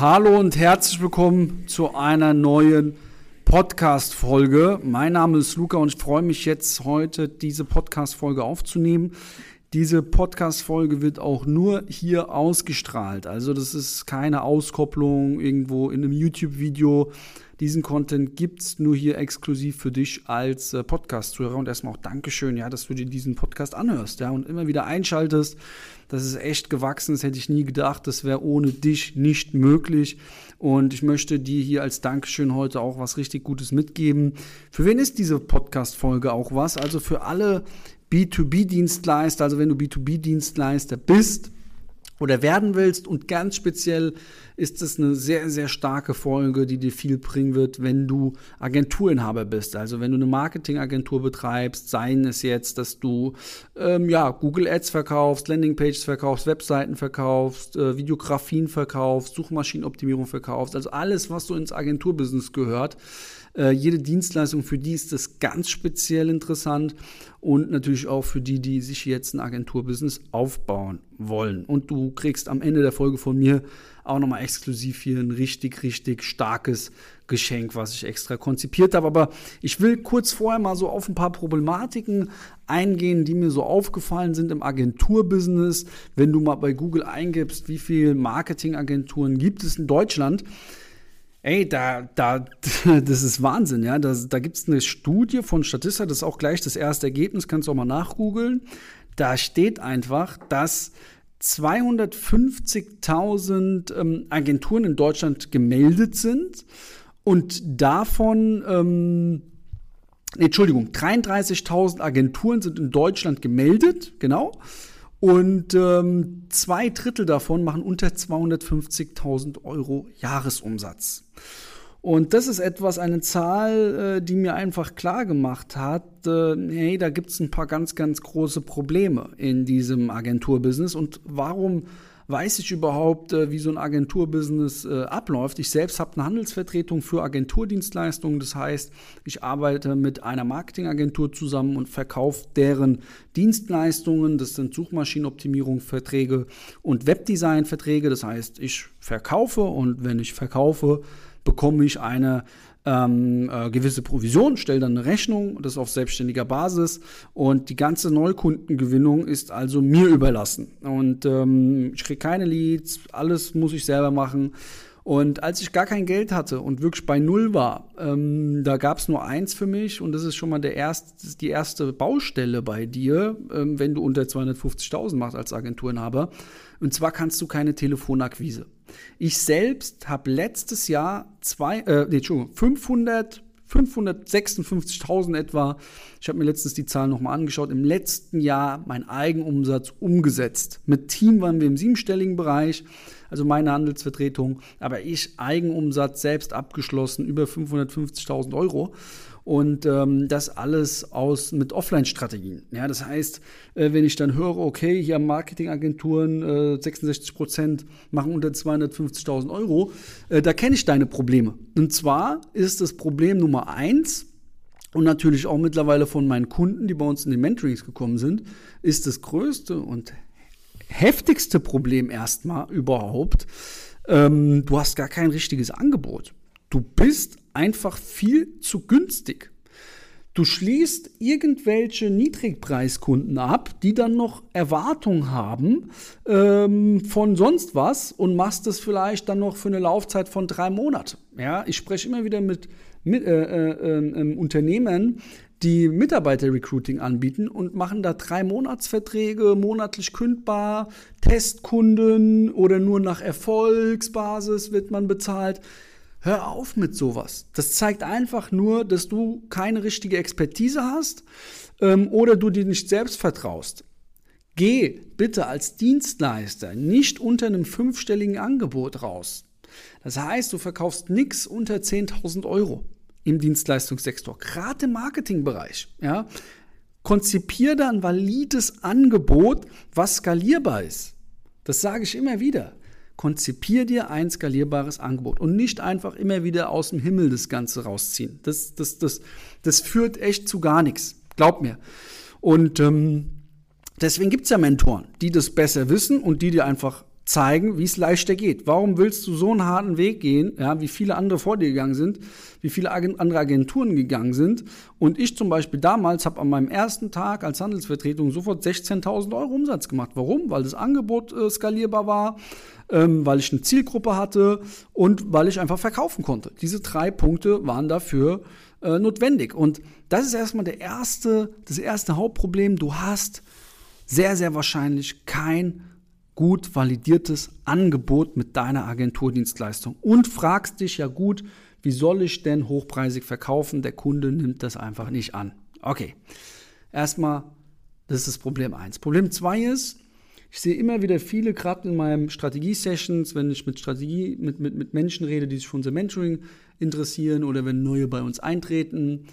Hallo und herzlich willkommen zu einer neuen Podcast-Folge. Mein Name ist Luca und ich freue mich jetzt heute, diese Podcast-Folge aufzunehmen. Diese Podcast-Folge wird auch nur hier ausgestrahlt. Also das ist keine Auskopplung irgendwo in einem YouTube-Video. Diesen Content gibt es nur hier exklusiv für dich als äh, Podcast-Zuhörer. Und erstmal auch Dankeschön, ja, dass du dir diesen Podcast anhörst, ja, und immer wieder einschaltest. Das ist echt gewachsen, das hätte ich nie gedacht. Das wäre ohne dich nicht möglich. Und ich möchte dir hier als Dankeschön heute auch was richtig Gutes mitgeben. Für wen ist diese Podcast-Folge auch was? Also für alle B2B-Dienstleister, also wenn du B2B-Dienstleister bist, oder werden willst. Und ganz speziell ist es eine sehr, sehr starke Folge, die dir viel bringen wird, wenn du Agenturinhaber bist. Also wenn du eine Marketingagentur betreibst, seien es jetzt, dass du ähm, ja, Google Ads verkaufst, Landingpages verkaufst, Webseiten verkaufst, äh, Videografien verkaufst, Suchmaschinenoptimierung verkaufst, also alles, was so ins Agenturbusiness gehört. Äh, jede Dienstleistung für die ist das ganz speziell interessant und natürlich auch für die, die sich jetzt ein Agenturbusiness aufbauen wollen. Und du kriegst am Ende der Folge von mir auch nochmal exklusiv hier ein richtig, richtig starkes Geschenk, was ich extra konzipiert habe. Aber ich will kurz vorher mal so auf ein paar Problematiken eingehen, die mir so aufgefallen sind im Agenturbusiness. Wenn du mal bei Google eingibst, wie viele Marketingagenturen gibt es in Deutschland, Ey, da, da, das ist Wahnsinn, ja. Da, da gibt es eine Studie von Statista, das ist auch gleich das erste Ergebnis, kannst du auch mal nachgoogeln. Da steht einfach, dass 250.000 ähm, Agenturen in Deutschland gemeldet sind und davon, ähm, Entschuldigung, 33.000 Agenturen sind in Deutschland gemeldet, genau. Und ähm, zwei Drittel davon machen unter 250.000 Euro Jahresumsatz. Und das ist etwas, eine Zahl, äh, die mir einfach klar gemacht hat, äh, hey, da gibt es ein paar ganz, ganz große Probleme in diesem Agenturbusiness. Und warum weiß ich überhaupt, äh, wie so ein Agenturbusiness äh, abläuft. Ich selbst habe eine Handelsvertretung für Agenturdienstleistungen. Das heißt, ich arbeite mit einer Marketingagentur zusammen und verkaufe deren Dienstleistungen. Das sind Suchmaschinenoptimierungsverträge und Webdesignverträge. Das heißt, ich verkaufe und wenn ich verkaufe, bekomme ich eine ähm, äh, gewisse Provision, stelle dann eine Rechnung, das auf selbstständiger Basis und die ganze Neukundengewinnung ist also mir überlassen. Und ähm, ich kriege keine Leads, alles muss ich selber machen. Und als ich gar kein Geld hatte und wirklich bei Null war, ähm, da gab es nur eins für mich und das ist schon mal der erste, die erste Baustelle bei dir, ähm, wenn du unter 250.000 machst als Agenturinhaber. Und zwar kannst du keine Telefonakquise. Ich selbst habe letztes Jahr zwei, äh, nee, Entschuldigung, 500 556.000 etwa. Ich habe mir letztens die Zahlen nochmal angeschaut. Im letzten Jahr mein Eigenumsatz umgesetzt. Mit Team waren wir im siebenstelligen Bereich, also meine Handelsvertretung. Aber ich Eigenumsatz selbst abgeschlossen über 550.000 Euro. Und ähm, das alles aus mit Offline-Strategien. Ja, das heißt, äh, wenn ich dann höre, okay, hier Marketingagenturen äh, 66 Prozent machen unter 250.000 Euro, äh, da kenne ich deine Probleme. Und zwar ist das Problem Nummer eins und natürlich auch mittlerweile von meinen Kunden, die bei uns in den Mentorings gekommen sind, ist das größte und heftigste Problem erstmal überhaupt. Ähm, du hast gar kein richtiges Angebot. Du bist einfach viel zu günstig. Du schließt irgendwelche Niedrigpreiskunden ab, die dann noch Erwartungen haben ähm, von sonst was und machst das vielleicht dann noch für eine Laufzeit von drei Monaten. Ja, ich spreche immer wieder mit, mit äh, äh, äh, Unternehmen, die Mitarbeiter-Recruiting anbieten und machen da drei Monatsverträge, monatlich kündbar, Testkunden oder nur nach Erfolgsbasis wird man bezahlt. Hör auf mit sowas. Das zeigt einfach nur, dass du keine richtige Expertise hast ähm, oder du dir nicht selbst vertraust. Geh bitte als Dienstleister nicht unter einem fünfstelligen Angebot raus. Das heißt, du verkaufst nichts unter 10.000 Euro im Dienstleistungssektor, gerade im Marketingbereich. Ja? Konzipier da ein valides Angebot, was skalierbar ist. Das sage ich immer wieder konzipier dir ein skalierbares Angebot und nicht einfach immer wieder aus dem Himmel das Ganze rausziehen. Das, das, das, das führt echt zu gar nichts. Glaub mir. Und ähm, deswegen gibt es ja Mentoren, die das besser wissen und die dir einfach zeigen, wie es leichter geht. Warum willst du so einen harten Weg gehen, ja, wie viele andere vor dir gegangen sind, wie viele andere Agenturen gegangen sind. Und ich zum Beispiel damals habe an meinem ersten Tag als Handelsvertretung sofort 16.000 Euro Umsatz gemacht. Warum? Weil das Angebot äh, skalierbar war, ähm, weil ich eine Zielgruppe hatte und weil ich einfach verkaufen konnte. Diese drei Punkte waren dafür äh, notwendig. Und das ist erstmal der erste, das erste Hauptproblem. Du hast sehr, sehr wahrscheinlich kein gut validiertes Angebot mit deiner Agenturdienstleistung und fragst dich ja gut, wie soll ich denn hochpreisig verkaufen? Der Kunde nimmt das einfach nicht an. Okay, erstmal, das ist das Problem 1. Problem 2 ist, ich sehe immer wieder viele, gerade in meinen Strategie-Sessions, wenn ich mit Strategie, mit, mit, mit Menschen rede, die sich für unser Mentoring interessieren oder wenn neue bei uns eintreten,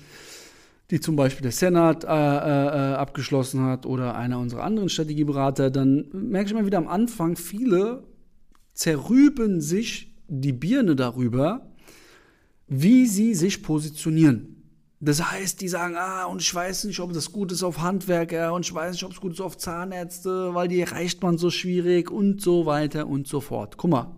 die zum Beispiel der Senat äh, äh, abgeschlossen hat oder einer unserer anderen Strategieberater, dann merke ich immer wieder am Anfang, viele zerrüben sich die Birne darüber, wie sie sich positionieren. Das heißt, die sagen, ah, und ich weiß nicht, ob das gut ist auf Handwerker und ich weiß nicht, ob es gut ist auf Zahnärzte, weil die erreicht man so schwierig und so weiter und so fort. Guck mal,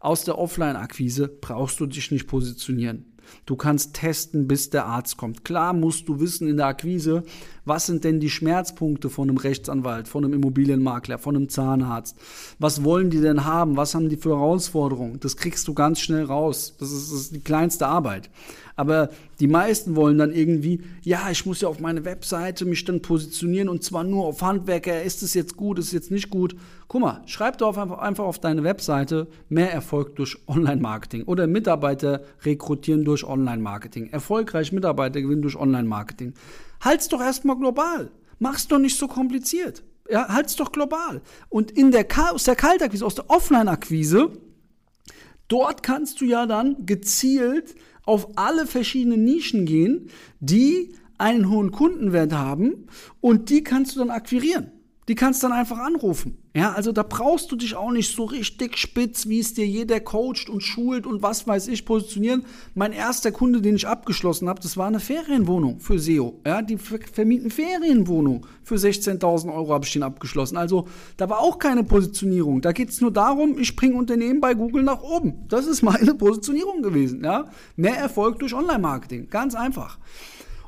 aus der Offline-Akquise brauchst du dich nicht positionieren. Du kannst testen, bis der Arzt kommt. Klar musst du wissen in der Akquise, was sind denn die Schmerzpunkte von einem Rechtsanwalt, von einem Immobilienmakler, von einem Zahnarzt? Was wollen die denn haben? Was haben die für Herausforderungen? Das kriegst du ganz schnell raus. Das ist, das ist die kleinste Arbeit. Aber die meisten wollen dann irgendwie, ja, ich muss ja auf meine Webseite mich dann positionieren und zwar nur auf Handwerker. Ist es jetzt gut, ist es jetzt nicht gut? Guck mal, schreib doch einfach, auf deine Webseite mehr Erfolg durch Online-Marketing oder Mitarbeiter rekrutieren durch Online-Marketing. Erfolgreich Mitarbeiter gewinnen durch Online-Marketing. Halt's doch erstmal global. Mach's doch nicht so kompliziert. Ja, halt's doch global. Und in der, aus der Kaltakquise, aus der Offline-Akquise, dort kannst du ja dann gezielt auf alle verschiedenen Nischen gehen, die einen hohen Kundenwert haben und die kannst du dann akquirieren. Die kannst du dann einfach anrufen. Ja, also da brauchst du dich auch nicht so richtig spitz, wie es dir jeder coacht und schult und was weiß ich positionieren. Mein erster Kunde, den ich abgeschlossen habe, das war eine Ferienwohnung für SEO. Ja, die vermieten Ferienwohnung. Für 16.000 Euro habe ich den abgeschlossen. Also da war auch keine Positionierung. Da geht es nur darum, ich bringe Unternehmen bei Google nach oben. Das ist meine Positionierung gewesen. Ja, mehr Erfolg durch Online-Marketing. Ganz einfach.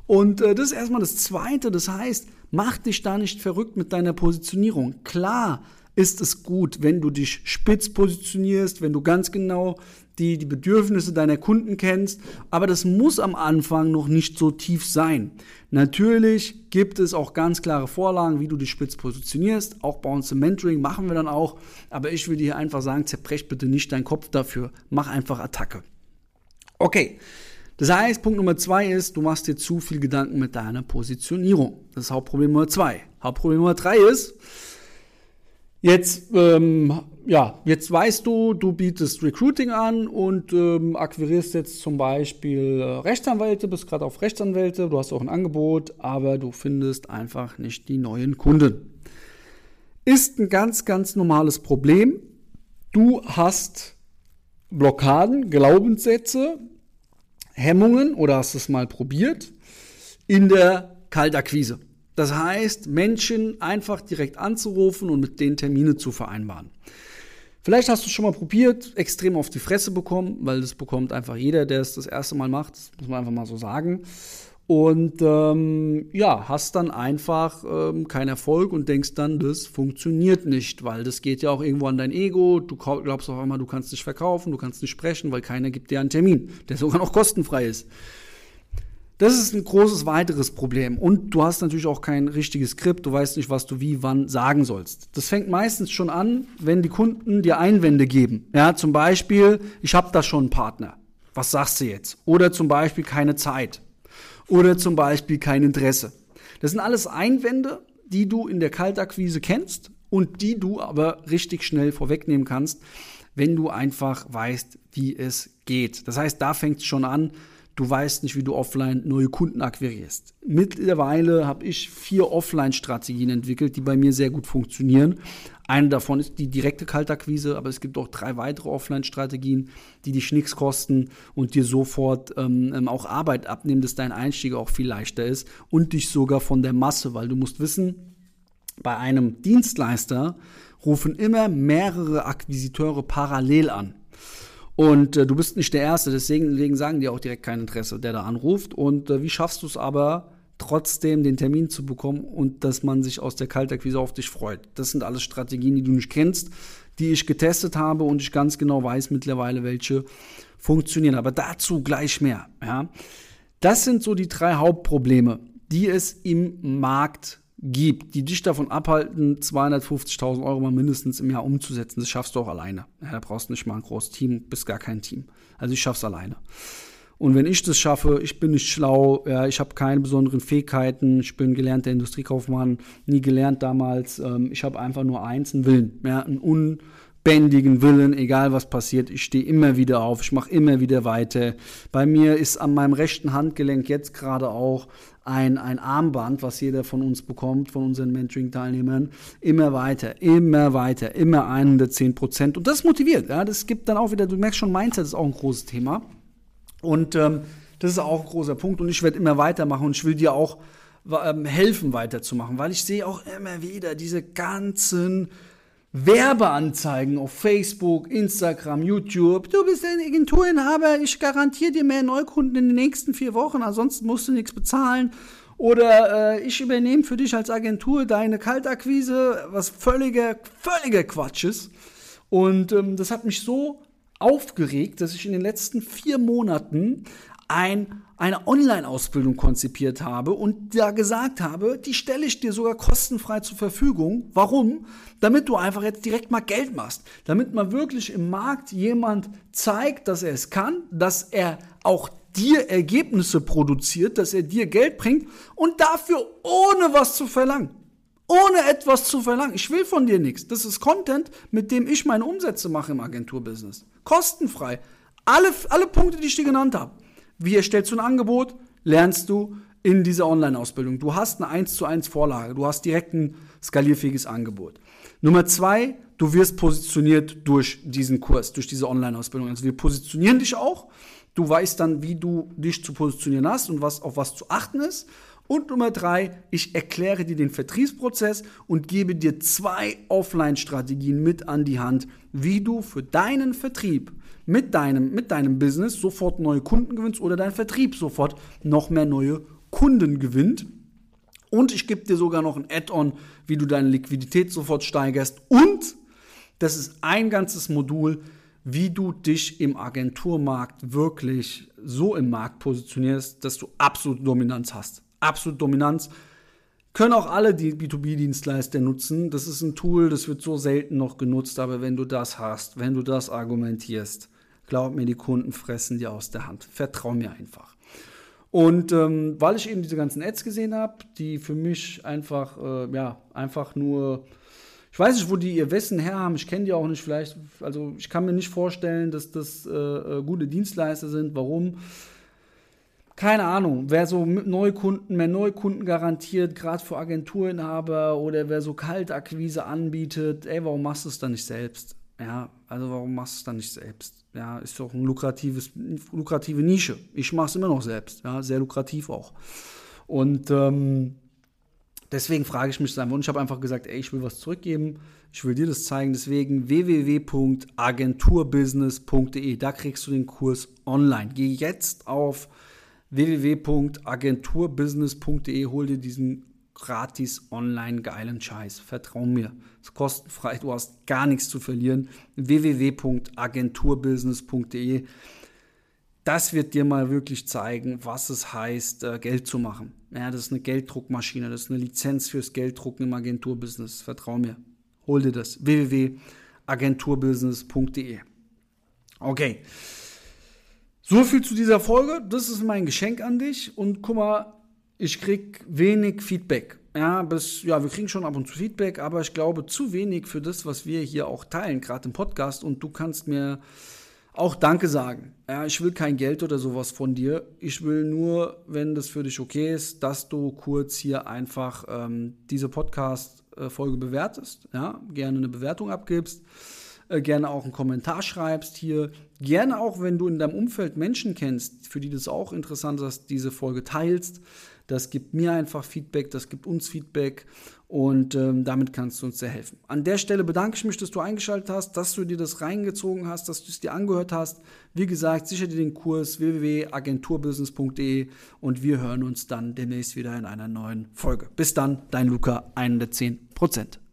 Und äh, das ist erstmal das Zweite. Das heißt, mach dich da nicht verrückt mit deiner Positionierung. Klar ist es gut, wenn du dich spitz positionierst, wenn du ganz genau die, die Bedürfnisse deiner Kunden kennst, aber das muss am Anfang noch nicht so tief sein. Natürlich gibt es auch ganz klare Vorlagen, wie du dich spitz positionierst. Auch bei uns im Mentoring machen wir dann auch, aber ich will dir einfach sagen, zerbrech bitte nicht deinen Kopf dafür. Mach einfach Attacke. Okay. Das heißt, Punkt Nummer zwei ist, du machst dir zu viel Gedanken mit deiner Positionierung. Das ist Hauptproblem Nummer zwei. Hauptproblem Nummer drei ist, jetzt, ähm, ja, jetzt weißt du, du bietest Recruiting an und ähm, akquirierst jetzt zum Beispiel äh, Rechtsanwälte, bist gerade auf Rechtsanwälte, du hast auch ein Angebot, aber du findest einfach nicht die neuen Kunden. Ist ein ganz, ganz normales Problem. Du hast Blockaden, Glaubenssätze, Hemmungen oder hast es mal probiert in der Kaltakquise. Das heißt, Menschen einfach direkt anzurufen und mit denen Termine zu vereinbaren. Vielleicht hast du es schon mal probiert, extrem auf die Fresse bekommen, weil das bekommt einfach jeder, der es das erste Mal macht, das muss man einfach mal so sagen. Und ähm, ja, hast dann einfach ähm, keinen Erfolg und denkst dann, das funktioniert nicht, weil das geht ja auch irgendwo an dein Ego. Du glaubst auf einmal, du kannst nicht verkaufen, du kannst nicht sprechen, weil keiner gibt dir einen Termin, der sogar noch kostenfrei ist. Das ist ein großes weiteres Problem. Und du hast natürlich auch kein richtiges Skript, du weißt nicht, was du wie, wann sagen sollst. Das fängt meistens schon an, wenn die Kunden dir Einwände geben. Ja, zum Beispiel, ich habe da schon einen Partner. Was sagst du jetzt? Oder zum Beispiel keine Zeit oder zum Beispiel kein Interesse. Das sind alles Einwände, die du in der Kaltakquise kennst und die du aber richtig schnell vorwegnehmen kannst, wenn du einfach weißt, wie es geht. Das heißt, da fängt es schon an, du weißt nicht, wie du offline neue Kunden akquirierst. Mittlerweile habe ich vier Offline-Strategien entwickelt, die bei mir sehr gut funktionieren. Eine davon ist die direkte Kaltakquise, aber es gibt auch drei weitere Offline-Strategien, die dich nichts kosten und dir sofort ähm, ähm, auch Arbeit abnehmen, dass dein Einstieg auch viel leichter ist und dich sogar von der Masse, weil du musst wissen, bei einem Dienstleister rufen immer mehrere Akquisiteure parallel an. Und äh, du bist nicht der Erste, deswegen, deswegen, sagen die auch direkt kein Interesse, der da anruft. Und äh, wie schaffst du es aber, trotzdem den Termin zu bekommen und dass man sich aus der Kaltakquise auf dich freut? Das sind alles Strategien, die du nicht kennst, die ich getestet habe und ich ganz genau weiß mittlerweile, welche funktionieren. Aber dazu gleich mehr. Ja? Das sind so die drei Hauptprobleme, die es im Markt gibt, die dich davon abhalten, 250.000 Euro mal mindestens im Jahr umzusetzen. Das schaffst du auch alleine. Da brauchst du nicht mal ein großes Team, bist gar kein Team. Also ich schaff's alleine. Und wenn ich das schaffe, ich bin nicht schlau, ja, ich habe keine besonderen Fähigkeiten, ich bin gelernter Industriekaufmann, nie gelernt damals. Ähm, ich habe einfach nur eins, einen Willen, ja, einen unbändigen Willen, egal was passiert. Ich stehe immer wieder auf, ich mache immer wieder weiter. Bei mir ist an meinem rechten Handgelenk jetzt gerade auch ein, ein Armband, was jeder von uns bekommt, von unseren Mentoring-Teilnehmern, immer weiter, immer weiter, immer 110 Prozent. Und das motiviert. Ja, das gibt dann auch wieder, du merkst schon, Mindset ist auch ein großes Thema. Und ähm, das ist auch ein großer Punkt. Und ich werde immer weitermachen und ich will dir auch ähm, helfen, weiterzumachen, weil ich sehe auch immer wieder diese ganzen Werbeanzeigen auf Facebook, Instagram, YouTube. Du bist ein Agenturinhaber, ich garantiere dir mehr Neukunden in den nächsten vier Wochen, ansonsten musst du nichts bezahlen. Oder äh, ich übernehme für dich als Agentur deine Kaltakquise, was völliger, völliger Quatsch ist. Und ähm, das hat mich so aufgeregt, dass ich in den letzten vier Monaten ein, eine Online-Ausbildung konzipiert habe und da gesagt habe, die stelle ich dir sogar kostenfrei zur Verfügung. Warum? Damit du einfach jetzt direkt mal Geld machst. Damit man wirklich im Markt jemand zeigt, dass er es kann, dass er auch dir Ergebnisse produziert, dass er dir Geld bringt und dafür ohne was zu verlangen. Ohne etwas zu verlangen. Ich will von dir nichts. Das ist Content, mit dem ich meine Umsätze mache im Agenturbusiness. Kostenfrei. Alle, alle Punkte, die ich dir genannt habe. Wie erstellst du ein Angebot? Lernst du in dieser Online-Ausbildung. Du hast eine 1 zu 1 Vorlage. Du hast direkt ein skalierfähiges Angebot. Nummer zwei, du wirst positioniert durch diesen Kurs, durch diese Online-Ausbildung. Also wir positionieren dich auch. Du weißt dann, wie du dich zu positionieren hast und was, auf was zu achten ist. Und Nummer drei, ich erkläre dir den Vertriebsprozess und gebe dir zwei Offline-Strategien mit an die Hand, wie du für deinen Vertrieb mit deinem, mit deinem Business sofort neue Kunden gewinnst oder dein Vertrieb sofort noch mehr neue Kunden gewinnt. Und ich gebe dir sogar noch ein Add-on, wie du deine Liquidität sofort steigerst. Und das ist ein ganzes Modul, wie du dich im Agenturmarkt wirklich so im Markt positionierst, dass du absolute Dominanz hast absolut Dominanz. Können auch alle die B2B-Dienstleister nutzen. Das ist ein Tool, das wird so selten noch genutzt, aber wenn du das hast, wenn du das argumentierst, glaub mir, die Kunden fressen dir aus der Hand. Vertrau mir einfach. Und ähm, weil ich eben diese ganzen Ads gesehen habe, die für mich einfach, äh, ja, einfach nur, ich weiß nicht, wo die ihr Wissen her haben, ich kenne die auch nicht, vielleicht, also ich kann mir nicht vorstellen, dass das äh, äh gute Dienstleister sind. Warum? keine Ahnung, wer so Neukunden, mehr Neukunden garantiert, gerade für Agenturinhaber oder wer so Kaltakquise anbietet, ey, warum machst du es dann nicht selbst? Ja, also warum machst du es dann nicht selbst? Ja, ist doch ein lukratives, lukrative Nische. Ich mache es immer noch selbst, ja, sehr lukrativ auch. Und ähm, deswegen frage ich mich einfach, und ich habe einfach gesagt, ey, ich will was zurückgeben, ich will dir das zeigen, deswegen www.agenturbusiness.de, da kriegst du den Kurs online. Geh jetzt auf www.agenturbusiness.de, hol dir diesen gratis online geilen Scheiß. Vertrau mir. Es ist kostenfrei, du hast gar nichts zu verlieren. www.agenturbusiness.de. Das wird dir mal wirklich zeigen, was es heißt, äh, Geld zu machen. Ja, das ist eine Gelddruckmaschine, das ist eine Lizenz fürs Gelddrucken im Agenturbusiness. Vertrau mir. Hol dir das. www.agenturbusiness.de. Okay. So viel zu dieser Folge. Das ist mein Geschenk an dich. Und guck mal, ich krieg wenig Feedback. Ja, bis, ja, wir kriegen schon ab und zu Feedback, aber ich glaube zu wenig für das, was wir hier auch teilen, gerade im Podcast. Und du kannst mir auch Danke sagen. Ja, ich will kein Geld oder sowas von dir. Ich will nur, wenn das für dich okay ist, dass du kurz hier einfach ähm, diese Podcast-Folge bewertest. Ja, gerne eine Bewertung abgibst äh, gerne auch einen Kommentar schreibst hier. Gerne auch, wenn du in deinem Umfeld Menschen kennst, für die das auch interessant ist, diese Folge teilst. Das gibt mir einfach Feedback, das gibt uns Feedback und ähm, damit kannst du uns sehr helfen. An der Stelle bedanke ich mich, dass du eingeschaltet hast, dass du dir das reingezogen hast, dass du es dir angehört hast. Wie gesagt, sicher dir den Kurs www.agenturbusiness.de und wir hören uns dann demnächst wieder in einer neuen Folge. Bis dann, dein Luca, 110 Prozent.